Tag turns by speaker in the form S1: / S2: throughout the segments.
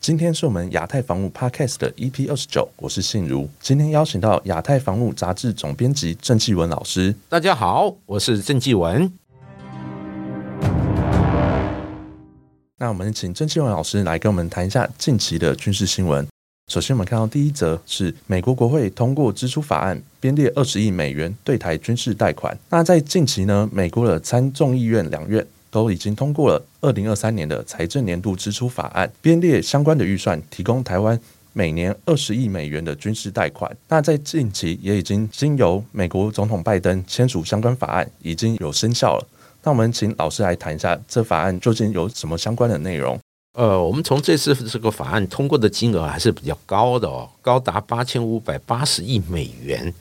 S1: 今天是我们亚太防务 Podcast 的 EP 二十九，我是信如。今天邀请到亚太防务杂志总编辑郑继文老师。
S2: 大家好，我是郑继文。
S1: 那我们请郑继文老师来跟我们谈一下近期的军事新闻。首先，我们看到第一则是美国国会通过支出法案，编列二十亿美元对台军事贷款。那在近期呢，美国的参众议院两院。都已经通过了二零二三年的财政年度支出法案，编列相关的预算，提供台湾每年二十亿美元的军事贷款。那在近期也已经经由美国总统拜登签署相关法案，已经有生效了。那我们请老师来谈一下这法案究竟有什么相关的内容？
S2: 呃，我们从这次这个法案通过的金额还是比较高的哦，高达八千五百八十亿美元，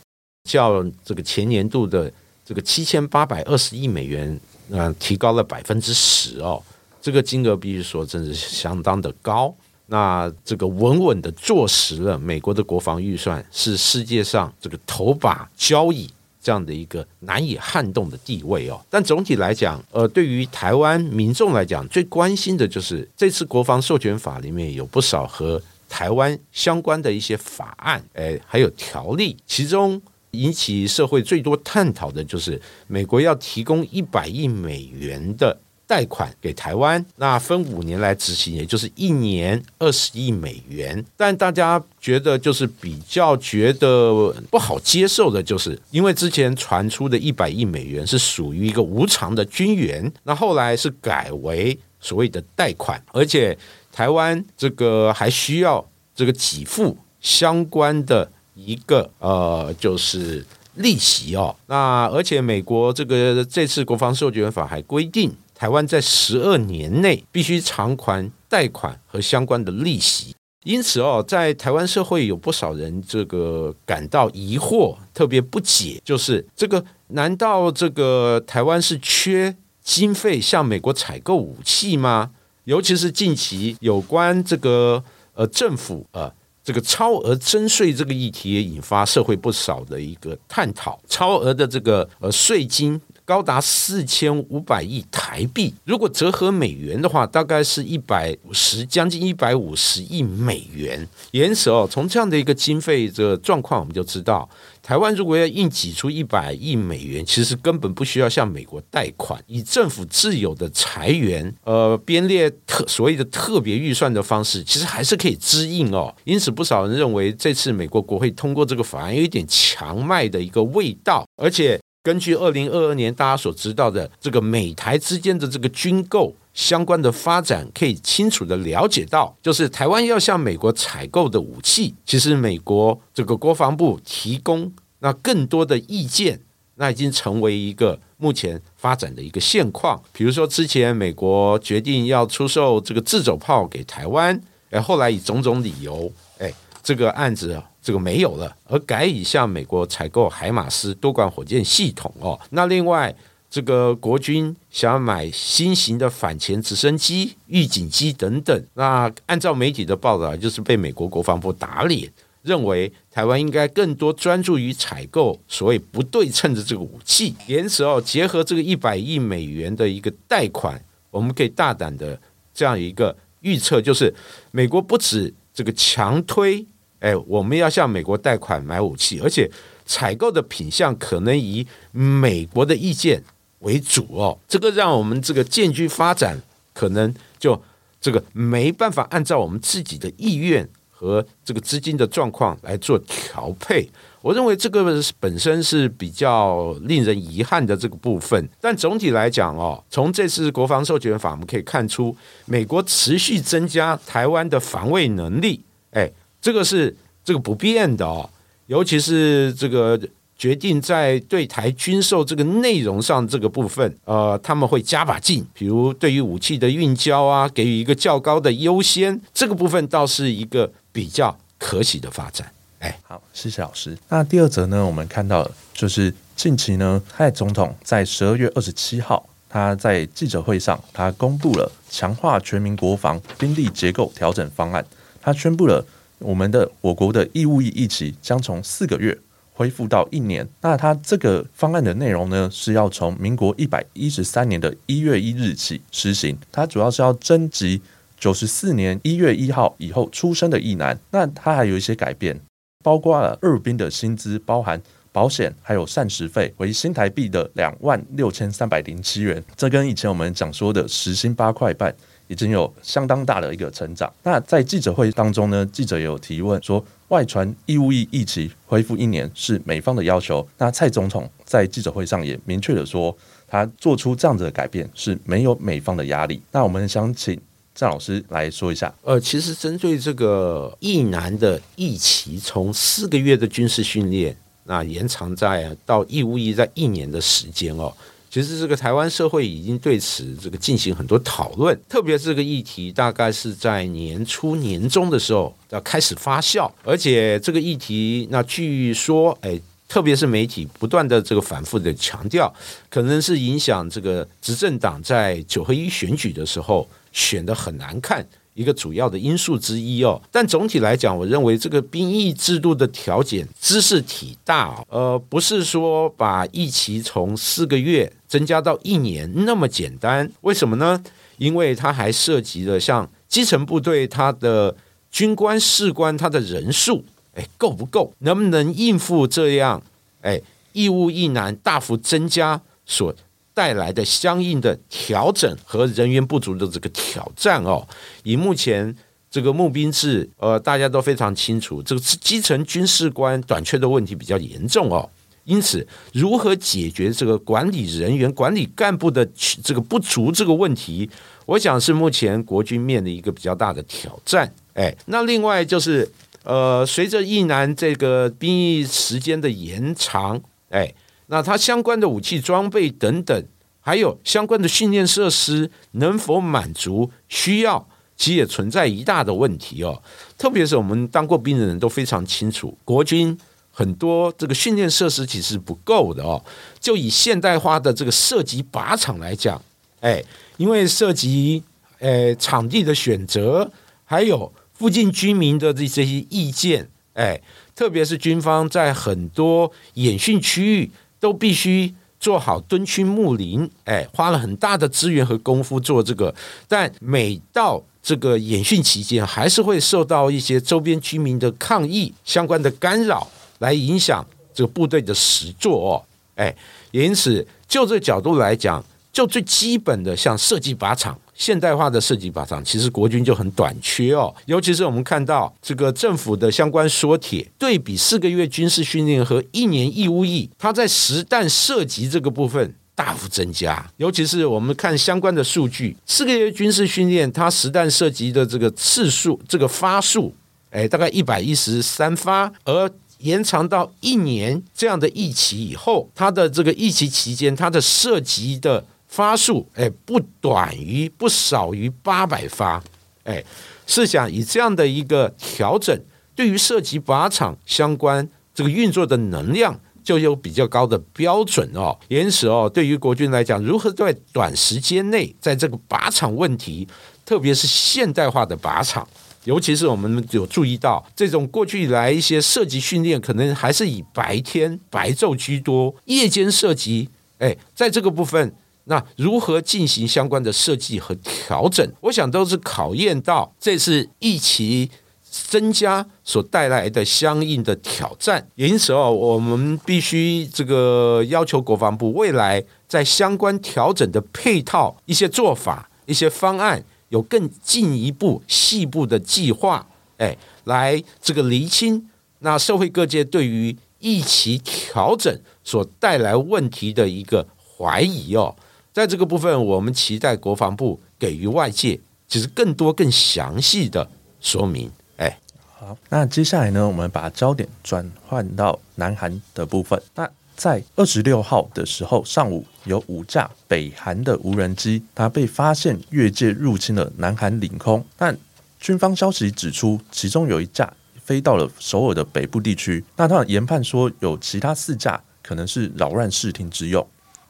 S2: 较这个前年度的这个七千八百二十亿美元。那提高了百分之十哦，这个金额必须说真是相当的高。那这个稳稳的坐实了美国的国防预算是世界上这个头把交椅这样的一个难以撼动的地位哦。但总体来讲，呃，对于台湾民众来讲，最关心的就是这次国防授权法里面有不少和台湾相关的一些法案，哎，还有条例，其中。引起社会最多探讨的就是美国要提供一百亿美元的贷款给台湾，那分五年来执行，也就是一年二十亿美元。但大家觉得就是比较觉得不好接受的，就是因为之前传出的一百亿美元是属于一个无偿的军援，那后来是改为所谓的贷款，而且台湾这个还需要这个给付相关的。一个呃，就是利息哦。那而且美国这个这次国防授权法还规定，台湾在十二年内必须偿还贷款和相关的利息。因此哦，在台湾社会有不少人这个感到疑惑，特别不解，就是这个难道这个台湾是缺经费向美国采购武器吗？尤其是近期有关这个呃政府呃。这个超额征税这个议题也引发社会不少的一个探讨。超额的这个呃税金高达四千五百亿台币，如果折合美元的话，大概是一百五十将近一百五十亿美元。因此哦，从这样的一个经费的状况，我们就知道。台湾如果要硬挤出一百亿美元，其实根本不需要向美国贷款，以政府自有的财源，呃，编列特所谓的特别预算的方式，其实还是可以支应哦。因此，不少人认为这次美国国会通过这个法案有一点强卖的一个味道。而且，根据二零二二年大家所知道的这个美台之间的这个军购相关的发展，可以清楚的了解到，就是台湾要向美国采购的武器，其实美国这个国防部提供。那更多的意见，那已经成为一个目前发展的一个现况。比如说，之前美国决定要出售这个自走炮给台湾，哎，后来以种种理由，哎，这个案子这个没有了，而改以向美国采购海马斯多管火箭系统哦。那另外，这个国军想要买新型的反潜直升机、预警机等等，那按照媒体的报道，就是被美国国防部打脸。认为台湾应该更多专注于采购所谓不对称的这个武器，因此哦，结合这个一百亿美元的一个贷款，我们可以大胆的这样一个预测，就是美国不止这个强推，哎，我们要向美国贷款买武器，而且采购的品相可能以美国的意见为主哦，这个让我们这个建军发展可能就这个没办法按照我们自己的意愿。和这个资金的状况来做调配，我认为这个本身是比较令人遗憾的这个部分。但总体来讲哦，从这次国防授权法，我们可以看出，美国持续增加台湾的防卫能力，哎，这个是这个不变的哦，尤其是这个。决定在对台军售这个内容上这个部分，呃，他们会加把劲，比如对于武器的运交啊，给予一个较高的优先，这个部分倒是一个比较可喜的发展。哎，
S1: 好，谢谢老师。那第二则呢，我们看到就是近期呢，蔡总统在十二月二十七号，他在记者会上，他公布了强化全民国防兵力结构调整方案。他宣布了我们的我国的义务役役期将从四个月恢复到一年。那他这个方案的内容呢，是要从民国一百一十三年的一月一日起施行。它主要是要征集九十四年一月一号以后出生的役男。那它还有一些改变，包括了二兵的薪资包含。保险还有膳食费为新台币的两万六千三百零七元，这跟以前我们讲说的时薪八块半已经有相当大的一个成长。那在记者会当中呢，记者也有提问说，外传义务役役期恢复一年是美方的要求。那蔡总统在记者会上也明确的说，他做出这样子的改变是没有美方的压力。那我们想请郑老师来说一下。
S2: 呃，其实针对这个役男的役期，从四个月的军事训练。那延长在到义务役在一年的时间哦，其实这个台湾社会已经对此这个进行很多讨论，特别这个议题大概是在年初年中的时候要开始发酵，而且这个议题那据说哎，特别是媒体不断的这个反复的强调，可能是影响这个执政党在九合一选举的时候选的很难看。一个主要的因素之一哦，但总体来讲，我认为这个兵役制度的调减知识体大，呃，不是说把役期从四个月增加到一年那么简单。为什么呢？因为它还涉及了像基层部队它的军官士官他的人数，哎，够不够？能不能应付这样哎义务役男大幅增加所？带来的相应的调整和人员不足的这个挑战哦，以目前这个募兵制，呃，大家都非常清楚，这个基层军事官短缺的问题比较严重哦。因此，如何解决这个管理人员、管理干部的这个不足这个问题，我想是目前国军面临一个比较大的挑战。哎，那另外就是，呃，随着一南这个兵役时间的延长，哎。那它相关的武器装备等等，还有相关的训练设施能否满足需要，其实也存在一大的问题哦。特别是我们当过兵的人都非常清楚，国军很多这个训练设施其实不够的哦。就以现代化的这个射击靶场来讲，哎，因为涉及呃场地的选择，还有附近居民的这这些意见，哎，特别是军方在很多演训区域。都必须做好蹲区睦邻，哎，花了很大的资源和功夫做这个，但每到这个演训期间，还是会受到一些周边居民的抗议相关的干扰，来影响这个部队的实作哦，哎，因此就这角度来讲，就最基本的像设计靶场。现代化的设计靶场，其实国军就很短缺哦。尤其是我们看到这个政府的相关缩帖，对比四个月军事训练和一年义务役，它在实弹射击这个部分大幅增加。尤其是我们看相关的数据，四个月军事训练，它实弹射击的这个次数、这个发数，哎，大概一百一十三发，而延长到一年这样的疫期以后，它的这个疫期期间，它的涉及的。发数哎不短于不少于八百发，哎，试想以这样的一个调整，对于涉及靶场相关这个运作的能量，就有比较高的标准哦。因此哦，对于国军来讲，如何在短时间内在这个靶场问题，特别是现代化的靶场，尤其是我们有注意到这种过去以来一些射击训练，可能还是以白天白昼居多，夜间射击，哎，在这个部分。那如何进行相关的设计和调整？我想都是考验到这次疫情增加所带来的相应的挑战。因此哦，我们必须这个要求国防部未来在相关调整的配套、一些做法、一些方案，有更进一步细部的计划，哎，来这个厘清那社会各界对于疫情调整所带来问题的一个怀疑哦。在这个部分，我们期待国防部给予外界其实更多、更详细的说明。哎，
S1: 好，那接下来呢，我们把焦点转换到南韩的部分。那在二十六号的时候上午，有五架北韩的无人机，它被发现越界入侵了南韩领空。但军方消息指出，其中有一架飞到了首尔的北部地区。那他研判说，有其他四架。可能是扰乱视听之用。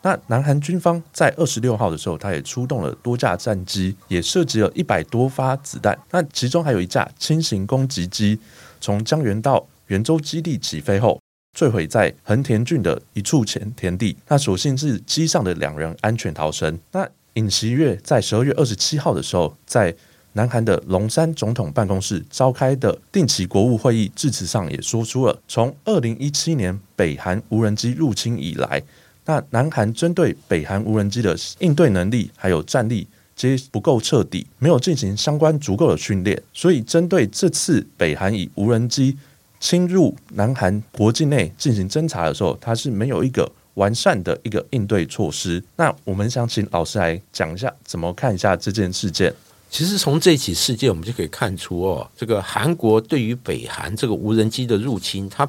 S1: 那南韩军方在二十六号的时候，他也出动了多架战机，也射击了一百多发子弹。那其中还有一架轻型攻击机，从江原道元州基地起飞后，坠毁在横田郡的一处前田地。那所幸是机上的两人安全逃生。那尹锡悦在十二月二十七号的时候，在南韩的龙山总统办公室召开的定期国务会议致辞上也说出了，从二零一七年北韩无人机入侵以来。那南韩针对北韩无人机的应对能力还有战力皆不够彻底，没有进行相关足够的训练，所以针对这次北韩以无人机侵入南韩国境内进行侦查的时候，它是没有一个完善的一个应对措施。那我们想请老师来讲一下，怎么看一下这件事件？
S2: 其实从这起事件，我们就可以看出哦，这个韩国对于北韩这个无人机的入侵，它。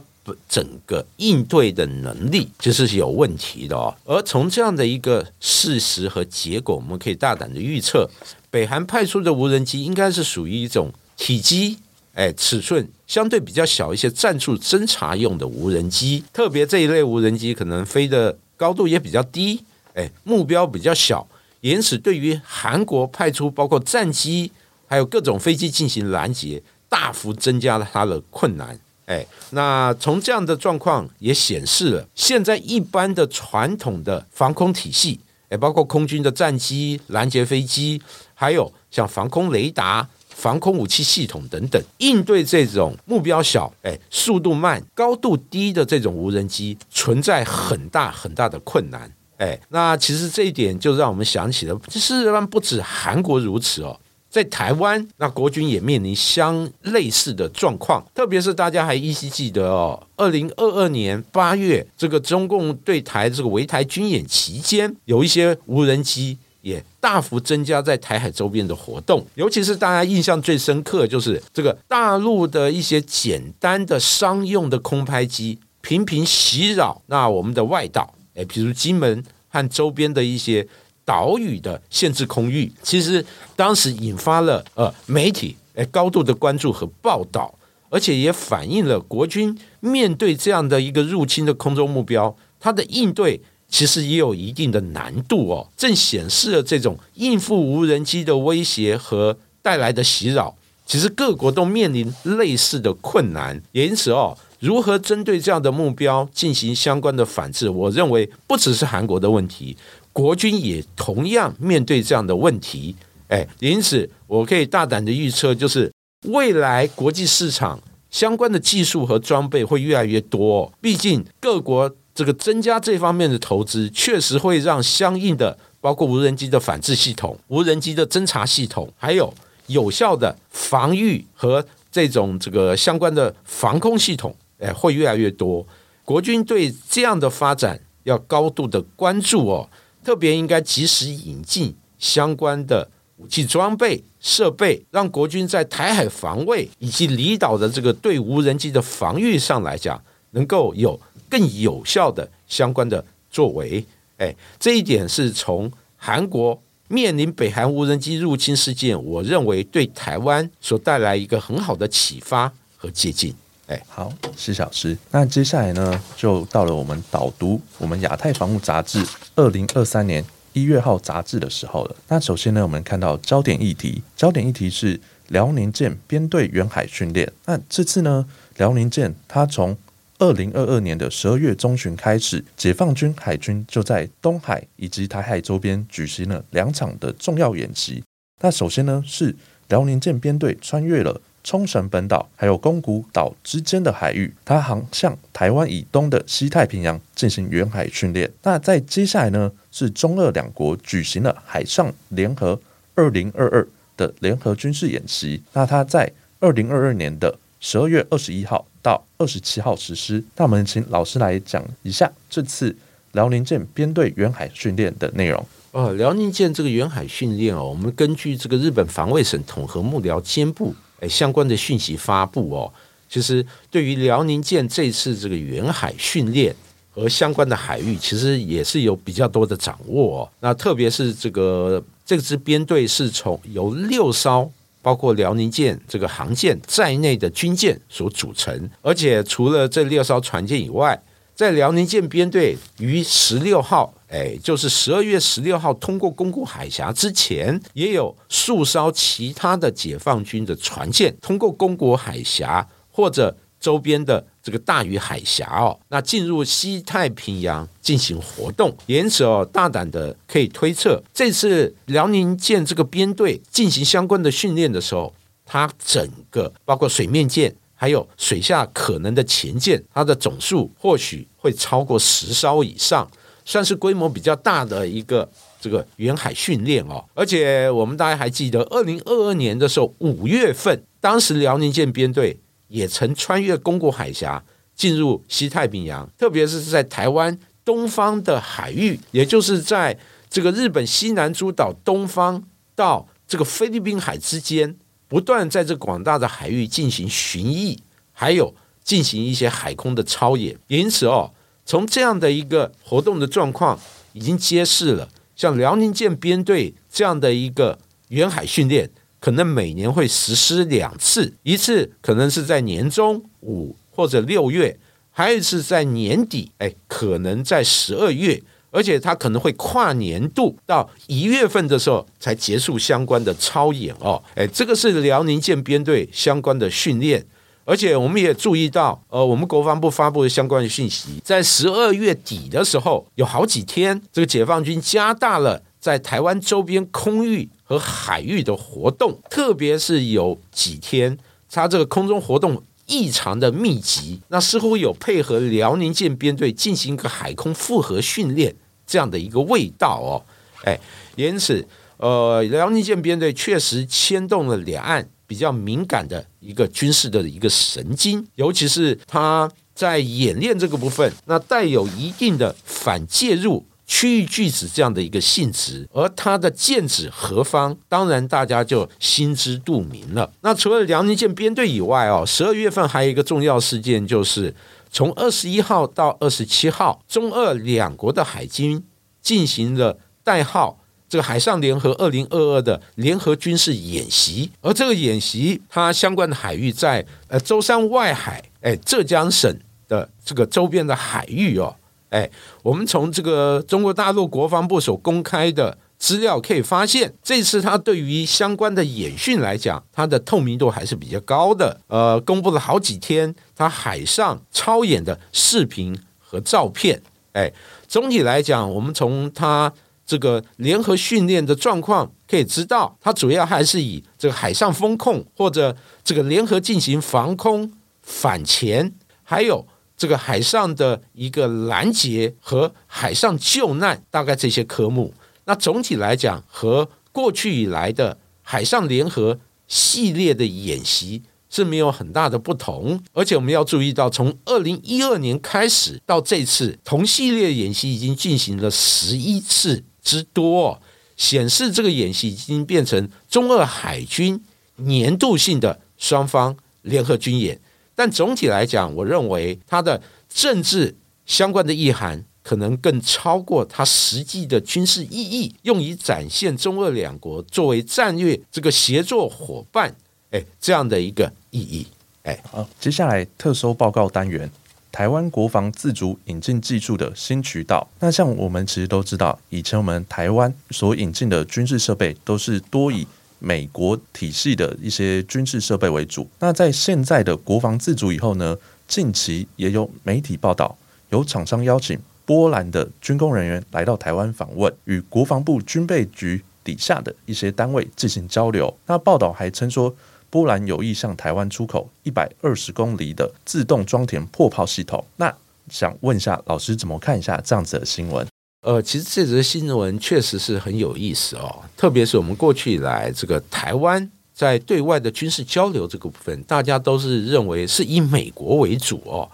S2: 整个应对的能力就是有问题的哦。而从这样的一个事实和结果，我们可以大胆的预测，北韩派出的无人机应该是属于一种体积、哎尺寸相对比较小一些、战术侦察用的无人机。特别这一类无人机可能飞的高度也比较低，哎，目标比较小，因此对于韩国派出包括战机还有各种飞机进行拦截，大幅增加了它的困难。哎，那从这样的状况也显示了，现在一般的传统的防空体系，哎，包括空军的战机、拦截飞机，还有像防空雷达、防空武器系统等等，应对这种目标小、哎，速度慢、高度低的这种无人机，存在很大很大的困难。哎，那其实这一点就让我们想起了，事实上不止韩国如此哦。在台湾，那国军也面临相类似的状况，特别是大家还依稀记得哦，二零二二年八月，这个中共对台这个围台军演期间，有一些无人机也大幅增加在台海周边的活动，尤其是大家印象最深刻，就是这个大陆的一些简单的商用的空拍机频频袭扰那我们的外岛，哎，比如金门和周边的一些。岛屿的限制空域，其实当时引发了呃媒体诶高度的关注和报道，而且也反映了国军面对这样的一个入侵的空中目标，它的应对其实也有一定的难度哦，正显示了这种应付无人机的威胁和带来的袭扰，其实各国都面临类似的困难，也因此哦，如何针对这样的目标进行相关的反制，我认为不只是韩国的问题。国军也同样面对这样的问题，哎，因此我可以大胆的预测，就是未来国际市场相关的技术和装备会越来越多。毕竟各国这个增加这方面的投资，确实会让相应的包括无人机的反制系统、无人机的侦察系统，还有有效的防御和这种这个相关的防空系统，哎，会越来越多。国军对这样的发展要高度的关注哦。特别应该及时引进相关的武器装备设备，让国军在台海防卫以及离岛的这个对无人机的防御上来讲，能够有更有效的相关的作为。哎，这一点是从韩国面临北韩无人机入侵事件，我认为对台湾所带来一个很好的启发和借鉴。哎，
S1: 好，施小师。那接下来呢，就到了我们导读我们亚太防务杂志二零二三年一月号杂志的时候了。那首先呢，我们看到焦点议题，焦点议题是辽宁舰编队远海训练。那这次呢，辽宁舰它从二零二二年的十二月中旬开始，解放军海军就在东海以及台海周边举行了两场的重要演习。那首先呢，是辽宁舰编队穿越了。冲绳本岛还有宫古岛之间的海域，它航向台湾以东的西太平洋进行远海训练。那在接下来呢，是中俄两国举行了海上联合二零二二的联合军事演习。那它在二零二二年的十二月二十一号到二十七号实施。那我们请老师来讲一下这次辽宁舰编队远海训练的内容。
S2: 哦，辽宁舰这个远海训练哦，我们根据这个日本防卫省统合幕僚监部。哎，相关的讯息发布哦，其实对于辽宁舰这次这个远海训练和相关的海域，其实也是有比较多的掌握。哦那特别是这个这支编队是从由六艘包括辽宁舰这个航舰在内的军舰所组成，而且除了这六艘船舰以外，在辽宁舰编队于十六号，哎，就是十二月十六号通过宫古海峡之前，也有数艘其他的解放军的船舰通过宫古海峡或者周边的这个大隅海峡哦，那进入西太平洋进行活动。因此哦，大胆的可以推测，这次辽宁舰这个编队进行相关的训练的时候，它整个包括水面舰。还有水下可能的潜舰，它的总数或许会超过十艘以上，算是规模比较大的一个这个远海训练哦。而且我们大家还记得，二零二二年的时候五月份，当时辽宁舰编队也曾穿越宫古海峡进入西太平洋，特别是在台湾东方的海域，也就是在这个日本西南诸岛东方到这个菲律宾海之间。不断在这广大的海域进行巡弋，还有进行一些海空的操演。因此哦，从这样的一个活动的状况，已经揭示了，像辽宁舰编队这样的一个远海训练，可能每年会实施两次，一次可能是在年中五或者六月，还有一次在年底，哎，可能在十二月。而且它可能会跨年度到一月份的时候才结束相关的操演哦，哎，这个是辽宁舰编队相关的训练。而且我们也注意到，呃，我们国防部发布的相关的讯息，在十二月底的时候，有好几天，这个解放军加大了在台湾周边空域和海域的活动，特别是有几天，它这个空中活动。异常的密集，那似乎有配合辽宁舰编队进行一个海空复合训练这样的一个味道哦，哎，因此，呃，辽宁舰编队确实牵动了两岸比较敏感的一个军事的一个神经，尤其是它在演练这个部分，那带有一定的反介入。区域巨子这样的一个性质，而它的剑指何方，当然大家就心知肚明了。那除了辽宁舰编队以外哦，十二月份还有一个重要事件，就是从二十一号到二十七号，中俄两国的海军进行了代号这个“海上联合二零二二”的联合军事演习，而这个演习它相关的海域在呃舟山外海，哎，浙江省的这个周边的海域哦。哎，我们从这个中国大陆国防部所公开的资料可以发现，这次他对于相关的演训来讲，它的透明度还是比较高的。呃，公布了好几天他海上超演的视频和照片。哎，总体来讲，我们从他这个联合训练的状况可以知道，它主要还是以这个海上风控或者这个联合进行防空、反潜，还有。这个海上的一个拦截和海上救难，大概这些科目，那总体来讲和过去以来的海上联合系列的演习是没有很大的不同。而且我们要注意到，从二零一二年开始到这次同系列演习已经进行了十一次之多，显示这个演习已经变成中俄海军年度性的双方联合军演。但总体来讲，我认为它的政治相关的意涵可能更超过它实际的军事意义，用以展现中俄两国作为战略这个协作伙伴，哎，这样的一个意义。哎，
S1: 好，接下来特搜报告单元，台湾国防自主引进技术的新渠道。那像我们其实都知道，以前我们台湾所引进的军事设备都是多以。美国体系的一些军事设备为主。那在现在的国防自主以后呢？近期也有媒体报道，有厂商邀请波兰的军工人员来到台湾访问，与国防部军备局底下的一些单位进行交流。那报道还称说，波兰有意向台湾出口一百二十公里的自动装填破炮系统。那想问一下老师，怎么看一下这样子的新闻？
S2: 呃，其实这则新闻确实是很有意思哦，特别是我们过去以来，这个台湾在对外的军事交流这个部分，大家都是认为是以美国为主哦，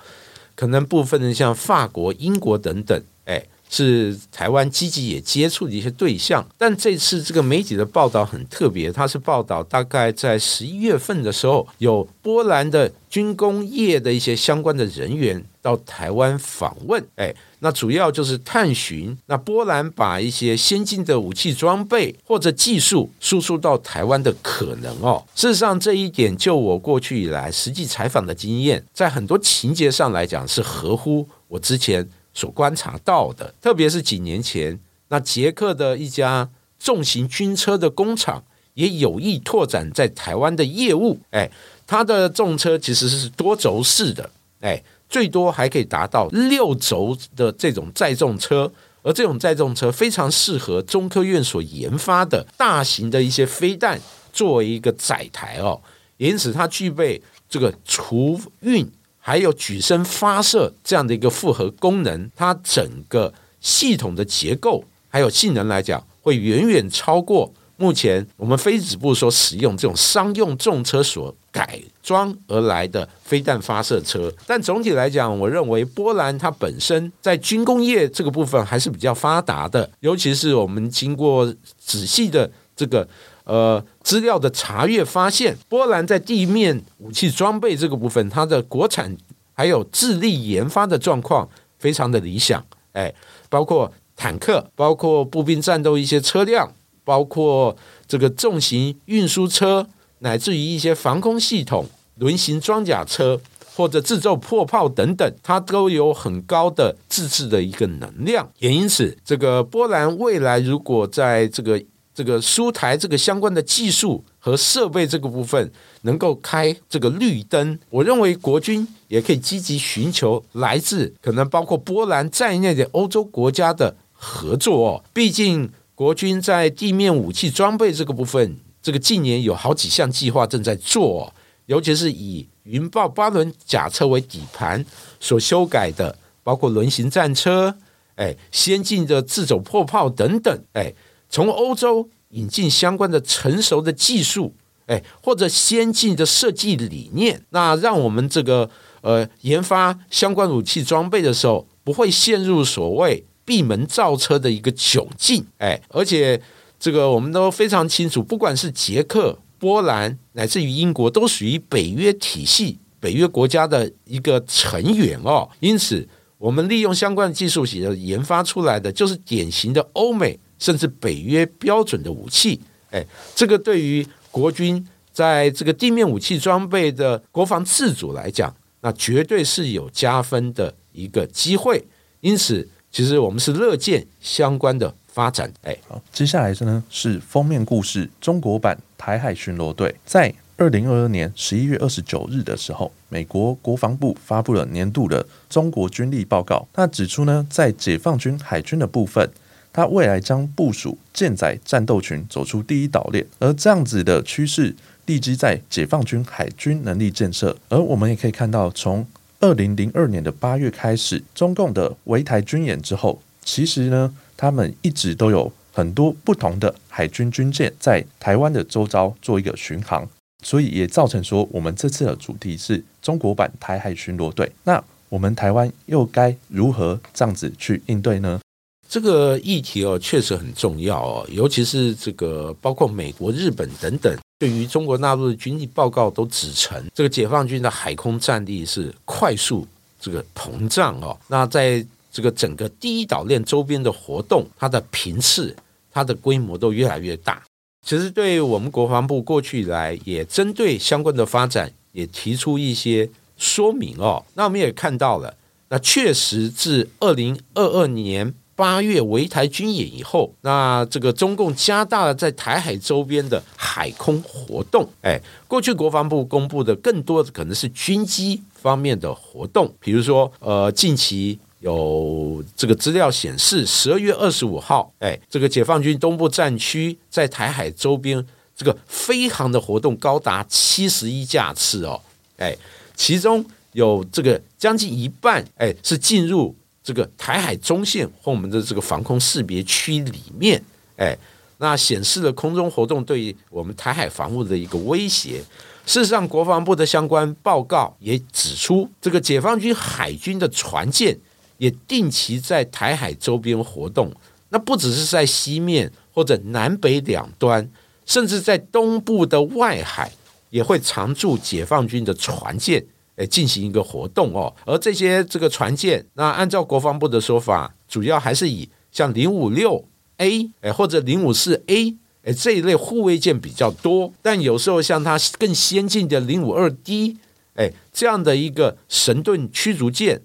S2: 可能部分的像法国、英国等等，哎，是台湾积极也接触的一些对象。但这次这个媒体的报道很特别，它是报道大概在十一月份的时候，有波兰的军工业的一些相关的人员。到台湾访问，哎，那主要就是探寻那波兰把一些先进的武器装备或者技术输出到台湾的可能哦。事实上，这一点就我过去以来实际采访的经验，在很多情节上来讲是合乎我之前所观察到的，特别是几年前，那捷克的一家重型军车的工厂也有意拓展在台湾的业务，哎，它的重车其实是多轴式的，哎。最多还可以达到六轴的这种载重车，而这种载重车非常适合中科院所研发的大型的一些飞弹作为一个载台哦，因此它具备这个除运还有举升发射这样的一个复合功能，它整个系统的结构还有性能来讲，会远远超过。目前我们飞子部所使用这种商用重车所改装而来的飞弹发射车，但总体来讲，我认为波兰它本身在军工业这个部分还是比较发达的，尤其是我们经过仔细的这个呃资料的查阅，发现波兰在地面武器装备这个部分，它的国产还有智力研发的状况非常的理想，哎，包括坦克，包括步兵战斗一些车辆。包括这个重型运输车，乃至于一些防空系统、轮型装甲车或者制造破炮等等，它都有很高的自制的一个能量。也因此，这个波兰未来如果在这个这个苏台这个相关的技术和设备这个部分能够开这个绿灯，我认为国军也可以积极寻求来自可能包括波兰在内的欧洲国家的合作哦。毕竟。国军在地面武器装备这个部分，这个近年有好几项计划正在做，尤其是以云豹八轮甲车为底盘所修改的，包括轮型战车，哎，先进的自走破炮等等，哎，从欧洲引进相关的成熟的技术，哎，或者先进的设计理念，那让我们这个呃研发相关武器装备的时候，不会陷入所谓。闭门造车的一个窘境，哎，而且这个我们都非常清楚，不管是捷克、波兰乃至于英国，都属于北约体系、北约国家的一个成员哦。因此，我们利用相关的技术企研发出来的，就是典型的欧美甚至北约标准的武器。哎，这个对于国军在这个地面武器装备的国防自主来讲，那绝对是有加分的一个机会。因此。其实我们是乐见相关的发展。哎，
S1: 好，接下来呢是封面故事中国版台海巡逻队。在二零二二年十一月二十九日的时候，美国国防部发布了年度的中国军力报告。那指出呢，在解放军海军的部分，它未来将部署舰载战斗群走出第一岛链，而这样子的趋势立基在解放军海军能力建设。而我们也可以看到，从二零零二年的八月开始，中共的围台军演之后，其实呢，他们一直都有很多不同的海军军舰在台湾的周遭做一个巡航，所以也造成说，我们这次的主题是中国版台海巡逻队。那我们台湾又该如何这样子去应对呢？
S2: 这个议题哦，确实很重要哦，尤其是这个包括美国、日本等等，对于中国大陆的军力报告都指称，这个解放军的海空战力是快速这个膨胀哦。那在这个整个第一岛链周边的活动，它的频次、它的规模都越来越大。其实，对我们国防部过去以来也针对相关的发展，也提出一些说明哦。那我们也看到了，那确实自二零二二年。八月围台军演以后，那这个中共加大了在台海周边的海空活动。哎，过去国防部公布的更多的可能是军机方面的活动，比如说，呃，近期有这个资料显示，十二月二十五号，哎，这个解放军东部战区在台海周边这个飞航的活动高达七十一架次哦，哎，其中有这个将近一半，哎，是进入。这个台海中线或我们的这个防空识别区里面，哎，那显示了空中活动对于我们台海防务的一个威胁。事实上，国防部的相关报告也指出，这个解放军海军的船舰也定期在台海周边活动。那不只是在西面或者南北两端，甚至在东部的外海也会常驻解放军的船舰。哎进行一个活动哦。而这些这个船舰，那按照国防部的说法，主要还是以像零五六 A 哎或者零五四 A 哎这一类护卫舰比较多，但有时候像它更先进的零五二 D 哎这样的一个神盾驱逐舰，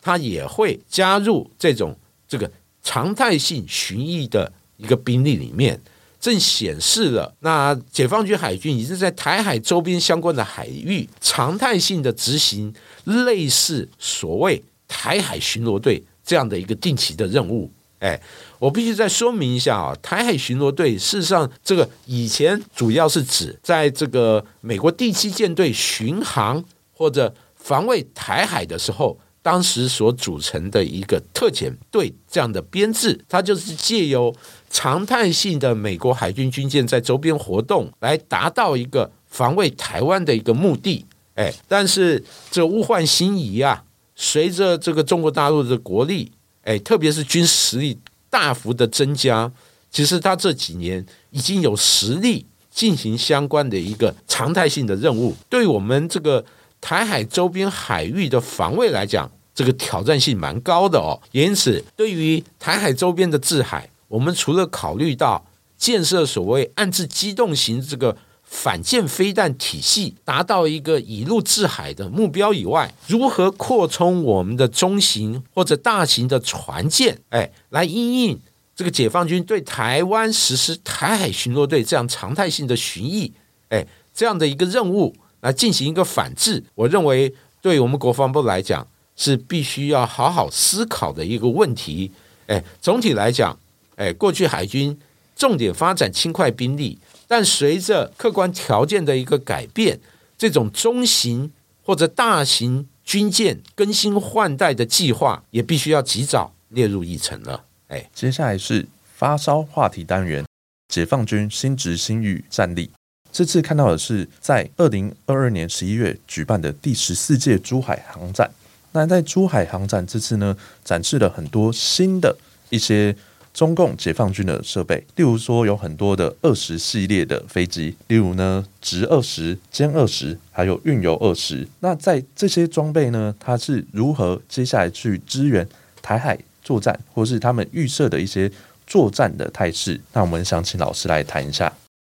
S2: 它也会加入这种这个常态性巡弋的一个兵力里面。正显示了，那解放军海军已经在台海周边相关的海域常态性的执行类似所谓台海巡逻队这样的一个定期的任务。哎，我必须再说明一下啊，台海巡逻队事实上这个以前主要是指在这个美国第七舰队巡航或者防卫台海的时候。当时所组成的一个特遣队这样的编制，它就是借由常态性的美国海军军舰在周边活动，来达到一个防卫台湾的一个目的。哎，但是这物换星移啊，随着这个中国大陆的国力，哎，特别是军事实力大幅的增加，其实它这几年已经有实力进行相关的一个常态性的任务，对我们这个。台海周边海域的防卫来讲，这个挑战性蛮高的哦。因此，对于台海周边的制海，我们除了考虑到建设所谓暗制机动型这个反舰飞弹体系，达到一个以陆制海的目标以外，如何扩充我们的中型或者大型的船舰，哎，来应应这个解放军对台湾实施台海巡逻队这样常态性的巡弋，哎，这样的一个任务。来进行一个反制，我认为对我们国防部来讲是必须要好好思考的一个问题。哎，总体来讲，哎，过去海军重点发展轻快兵力，但随着客观条件的一个改变，这种中型或者大型军舰更新换代的计划也必须要及早列入议程了。哎，
S1: 接下来是发烧话题单元，解放军新职新域战力。这次看到的是在二零二二年十一月举办的第十四届珠海航展。那在珠海航展这次呢，展示了很多新的一些中共解放军的设备，例如说有很多的二十系列的飞机，例如呢直二十、歼二十，还有运油二十。那在这些装备呢，它是如何接下来去支援台海作战，或是他们预设的一些作战的态势？那我们想请老师来谈一下。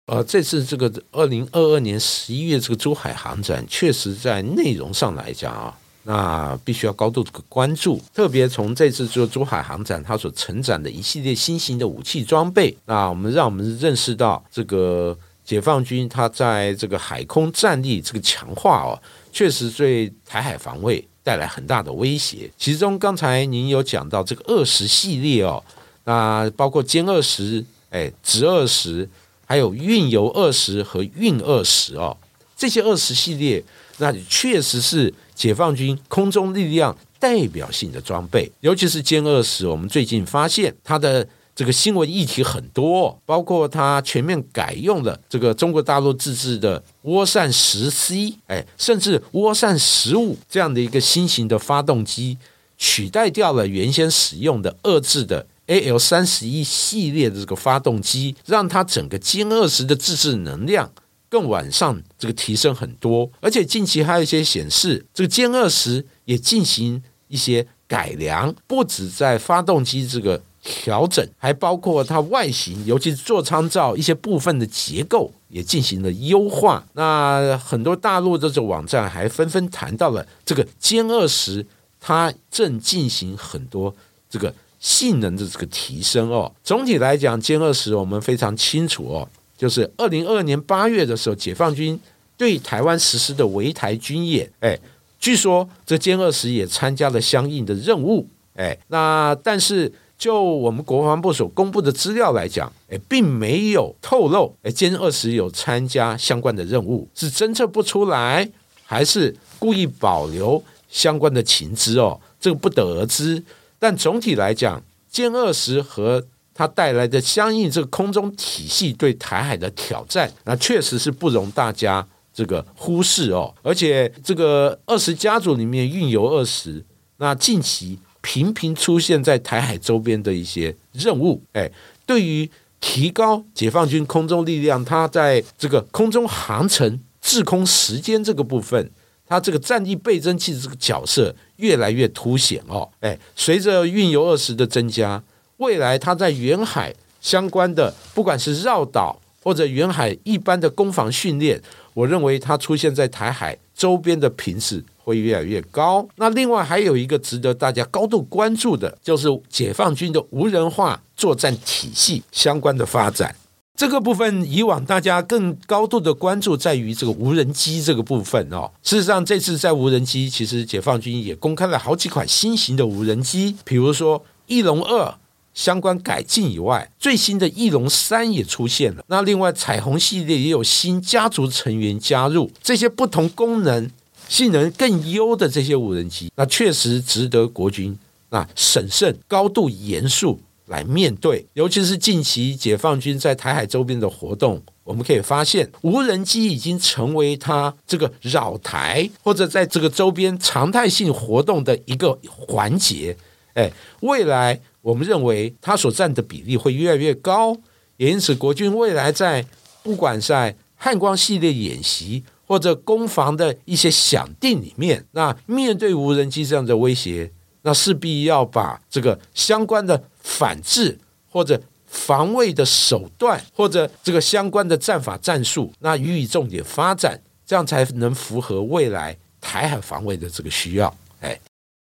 S2: 呃，这次这个二零二二年十一月这个珠海航展，确实在内容上来讲啊，那必须要高度这个关注。特别从这次这个珠海航展，它所承载的一系列新型的武器装备，那我们让我们认识到，这个解放军它在这个海空战力这个强化哦，确实对台海防卫带来很大的威胁。其中刚才您有讲到这个二十系列哦，那包括歼二十、哎直二十。还有运油二十和运二十哦，这些二十系列，那确实是解放军空中力量代表性的装备。尤其是歼二十，我们最近发现它的这个新闻议题很多，包括它全面改用了这个中国大陆自制的涡扇十 C，哎，甚至涡扇十五这样的一个新型的发动机，取代掉了原先使用的二制的。A L 三十一系列的这个发动机，让它整个歼二十的自制能量更往上这个提升很多，而且近期还有一些显示，这个歼二十也进行一些改良，不止在发动机这个调整，还包括它外形，尤其是座舱罩一些部分的结构也进行了优化。那很多大陆这种网站还纷纷谈到了这个歼二十，它正进行很多这个。性能的这个提升哦，总体来讲，歼二十我们非常清楚哦，就是二零二二年八月的时候，解放军对台湾实施的围台军演，哎，据说这歼二十也参加了相应的任务，哎，那但是就我们国防部所公布的资料来讲，哎，并没有透露，哎，歼二十有参加相关的任务，是侦测不出来，还是故意保留相关的情资哦？这个不得而知。但总体来讲，歼二十和它带来的相应这个空中体系对台海的挑战，那确实是不容大家这个忽视哦。而且这个二十家族里面运油二十，那近期频频出现在台海周边的一些任务，哎，对于提高解放军空中力量，它在这个空中航程、制空时间这个部分，它这个战地倍增器的这个角色越来越凸显哦。哎，随着运油二十的增加，未来它在远海相关的，不管是绕岛或者远海一般的攻防训练，我认为它出现在台海周边的频次会越来越高。那另外还有一个值得大家高度关注的，就是解放军的无人化作战体系相关的发展。这个部分以往大家更高度的关注在于这个无人机这个部分哦。事实上，这次在无人机，其实解放军也公开了好几款新型的无人机，比如说翼龙二相关改进以外，最新的翼龙三也出现了。那另外彩虹系列也有新家族成员加入，这些不同功能、性能更优的这些无人机，那确实值得国军那审慎、高度严肃。来面对，尤其是近期解放军在台海周边的活动，我们可以发现，无人机已经成为它这个扰台或者在这个周边常态性活动的一个环节。哎，未来我们认为它所占的比例会越来越高，也因此国军未来在不管在汉光系列演习或者攻防的一些想定里面，那面对无人机这样的威胁。那势必要把这个相关的反制或者防卫的手段，或者这个相关的战法战术，那予以重点发展，这样才能符合未来台海防卫的这个需要。哎，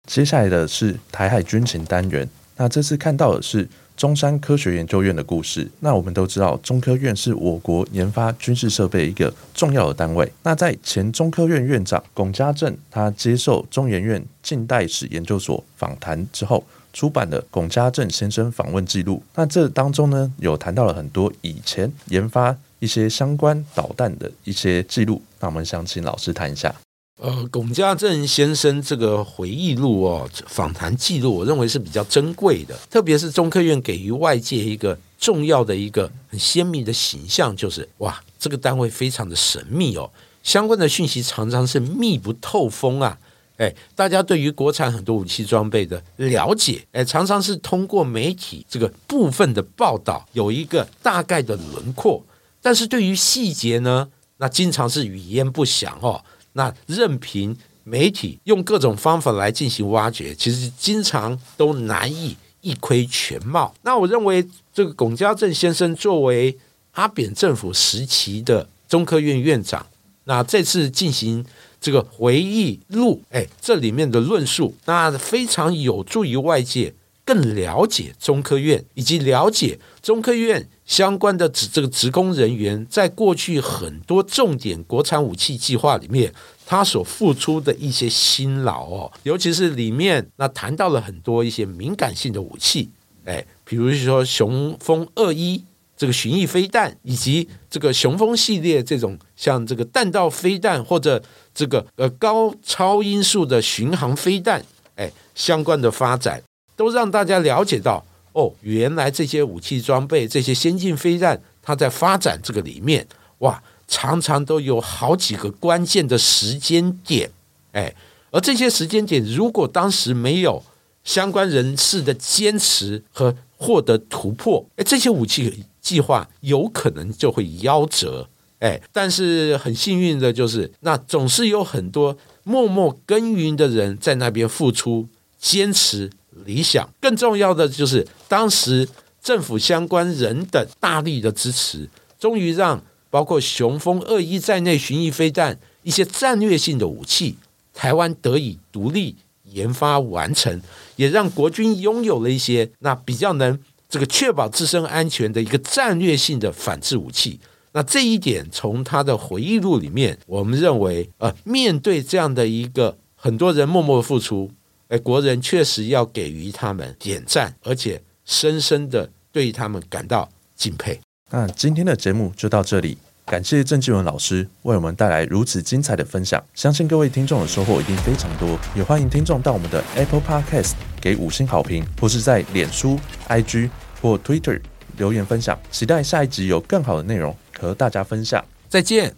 S1: 接下来的是台海军情单元，那这次看到的是。中山科学研究院的故事，那我们都知道，中科院是我国研发军事设备一个重要的单位。那在前中科院院长龚家正他接受中研院近代史研究所访谈之后，出版的龚家正先生访问记录。那这当中呢，有谈到了很多以前研发一些相关导弹的一些记录。那我们想请老师谈一下。
S2: 呃，龚家正先生这个回忆录哦，访谈记录，我认为是比较珍贵的。特别是中科院给予外界一个重要的一个很鲜明的形象，就是哇，这个单位非常的神秘哦，相关的讯息常常是密不透风啊。哎，大家对于国产很多武器装备的了解，哎，常常是通过媒体这个部分的报道有一个大概的轮廓，但是对于细节呢，那经常是语焉不详哦。那任凭媒体用各种方法来进行挖掘，其实经常都难以一窥全貌。那我认为，这个龚家正先生作为阿扁政府时期的中科院院长，那这次进行这个回忆录，哎，这里面的论述，那非常有助于外界更了解中科院，以及了解中科院。相关的职这个职工人员，在过去很多重点国产武器计划里面，他所付出的一些辛劳哦，尤其是里面那谈到了很多一些敏感性的武器，哎，比如说雄风二一这个巡弋飞弹，以及这个雄风系列这种像这个弹道飞弹或者这个呃高超音速的巡航飞弹，哎，相关的发展，都让大家了解到。哦，原来这些武器装备、这些先进飞弹，它在发展这个里面，哇，常常都有好几个关键的时间点，哎，而这些时间点，如果当时没有相关人士的坚持和获得突破，哎，这些武器计划有可能就会夭折，哎，但是很幸运的就是，那总是有很多默默耕耘的人在那边付出、坚持。理想更重要的就是，当时政府相关人等大力的支持，终于让包括雄风二一在内巡弋飞弹一些战略性的武器，台湾得以独立研发完成，也让国军拥有了一些那比较能这个确保自身安全的一个战略性的反制武器。那这一点从他的回忆录里面，我们认为，呃，面对这样的一个很多人默默付出。哎，国人确实要给予他们点赞，而且深深的对他们感到敬佩。
S1: 那今天的节目就到这里，感谢郑继文老师为我们带来如此精彩的分享，相信各位听众的收获一定非常多。也欢迎听众到我们的 Apple Podcast 给五星好评，或是在脸书、IG 或 Twitter 留言分享。期待下一集有更好的内容和大家分享。
S2: 再见。